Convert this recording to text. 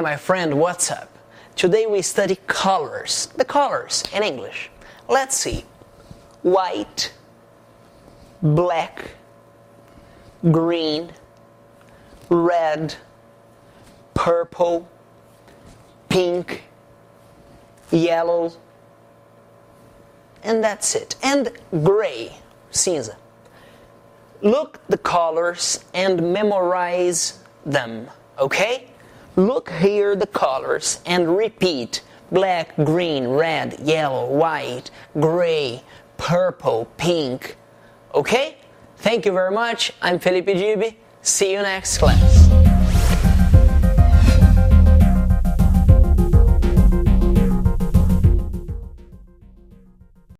my friend, what's up? Today we study colors, the colors in English. Let's see. White, black, green, red, purple, pink, yellow, and that's it. And gray, cinza. Look the colors and memorize them, okay? Look here the colors and repeat black, green, red, yellow, white, gray, purple, pink. Okay? Thank you very much. I'm Felipe Dib. See you next class.